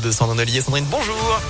de Sandrine Ollier. Sandrine, bonjour.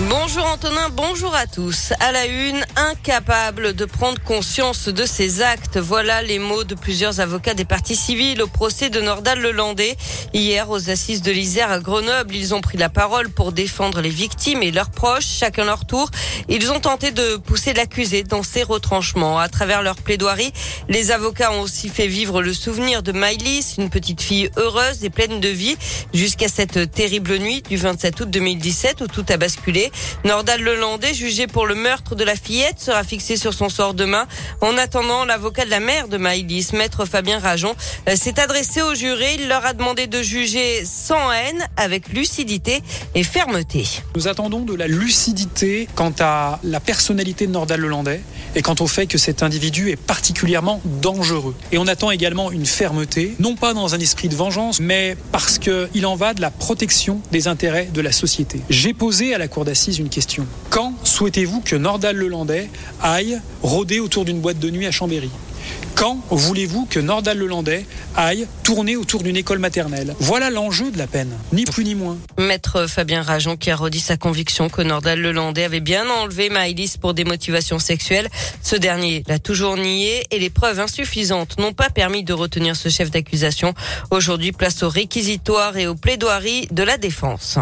Bonjour Antonin, bonjour à tous. À la une, incapable de prendre conscience de ses actes. Voilà les mots de plusieurs avocats des partis civils au procès de Nordal Lelandais. Hier, aux assises de l'Isère à Grenoble, ils ont pris la parole pour défendre les victimes et leurs proches, chacun leur tour. Ils ont tenté de pousser l'accusé dans ses retranchements. À travers leur plaidoirie, les avocats ont aussi fait vivre le souvenir de Maïlis, une petite fille heureuse et pleine de vie, jusqu'à cette terrible nuit du 27 août 2017 où tout a basculé. Nordal Lelandais, jugé pour le meurtre de la fillette, sera fixé sur son sort demain. En attendant, l'avocat de la mère de Maïlis, maître Fabien Rajon, euh, s'est adressé aux jurés. Il leur a demandé de juger sans haine, avec lucidité et fermeté. Nous attendons de la lucidité quant à la personnalité de Nordal Lelandais et quant au fait que cet individu est particulièrement dangereux. Et on attend également une fermeté, non pas dans un esprit de vengeance, mais parce qu'il en va de la protection des intérêts de la société. J'ai posé à la Cour d'assises Quand souhaitez-vous que Nordal Lelandais aille rôder autour d'une boîte de nuit à Chambéry? Quand voulez-vous que Nordal Lelandais aille tourner autour d'une école maternelle? Voilà l'enjeu de la peine, ni plus ni moins. Maître Fabien Rajon qui a redit sa conviction que Nordal Lelandais avait bien enlevé Maïlis pour des motivations sexuelles. Ce dernier l'a toujours nié et les preuves insuffisantes n'ont pas permis de retenir ce chef d'accusation. Aujourd'hui, place au réquisitoire et aux plaidoiries de la défense.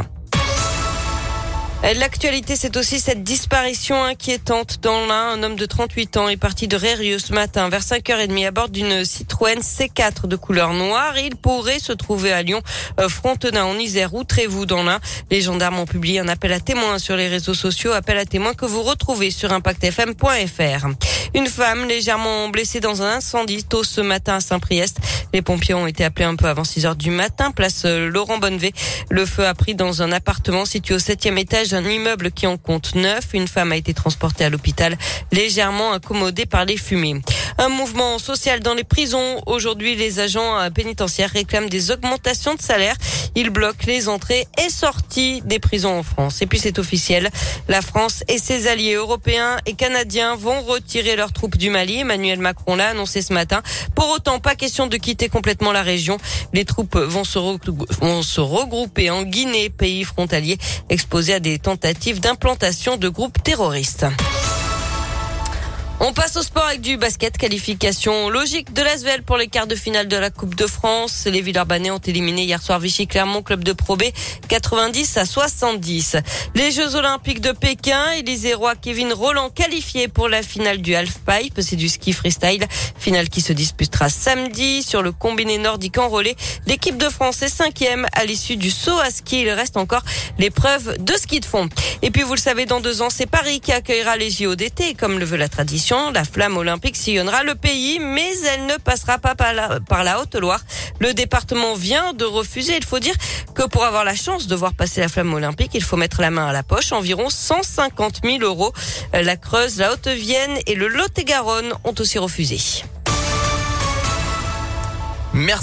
L'actualité, c'est aussi cette disparition inquiétante dans l'Ain. Un homme de 38 ans est parti de Rérieux ce matin vers 5h30 à bord d'une Citroën C4 de couleur noire. Il pourrait se trouver à Lyon, euh, Frontenac en Isère ou Trévoux dans l'Ain. Les gendarmes ont publié un appel à témoins sur les réseaux sociaux, appel à témoins que vous retrouvez sur impactfm.fr. Une femme légèrement blessée dans un incendie tôt ce matin à Saint-Priest. Les pompiers ont été appelés un peu avant 6 heures du matin, place euh, Laurent Bonnevet. Le feu a pris dans un appartement situé au septième étage d'un immeuble qui en compte neuf. Une femme a été transportée à l'hôpital, légèrement incommodée par les fumées. Un mouvement social dans les prisons. Aujourd'hui, les agents pénitentiaires réclament des augmentations de salaire. Ils bloquent les entrées et sorties des prisons en France. Et puis c'est officiel. La France et ses alliés européens et canadiens vont retirer leurs troupes du Mali. Emmanuel Macron l'a annoncé ce matin. Pour autant, pas question de quitter complètement la région. Les troupes vont se, regrouper en Guinée, pays frontalier exposé à des tentatives d'implantation de groupes terroristes. On passe au sport avec du basket. Qualification logique de l'Asvel pour les quarts de finale de la Coupe de France. Les Villeurbanais ont éliminé hier soir Vichy Clermont, club de Pro B, 90 à 70. Les Jeux Olympiques de Pékin, Roy Kevin Roland qualifié pour la finale du halfpipe. C'est du ski freestyle. Finale qui se disputera samedi sur le combiné nordique enrôlé. L'équipe de France est cinquième à l'issue du saut à ski. Il reste encore l'épreuve de ski de fond. Et puis vous le savez, dans deux ans, c'est Paris qui accueillera les JO d'été, comme le veut la tradition. La flamme olympique sillonnera le pays, mais elle ne passera pas par la, Haute-Loire. Le département vient de refuser. Il faut dire que pour avoir la chance de voir passer la flamme olympique, il faut mettre la main à la poche. Environ 150 000 euros. La Creuse, la Haute-Vienne et le Lot-et-Garonne ont aussi refusé. Merci.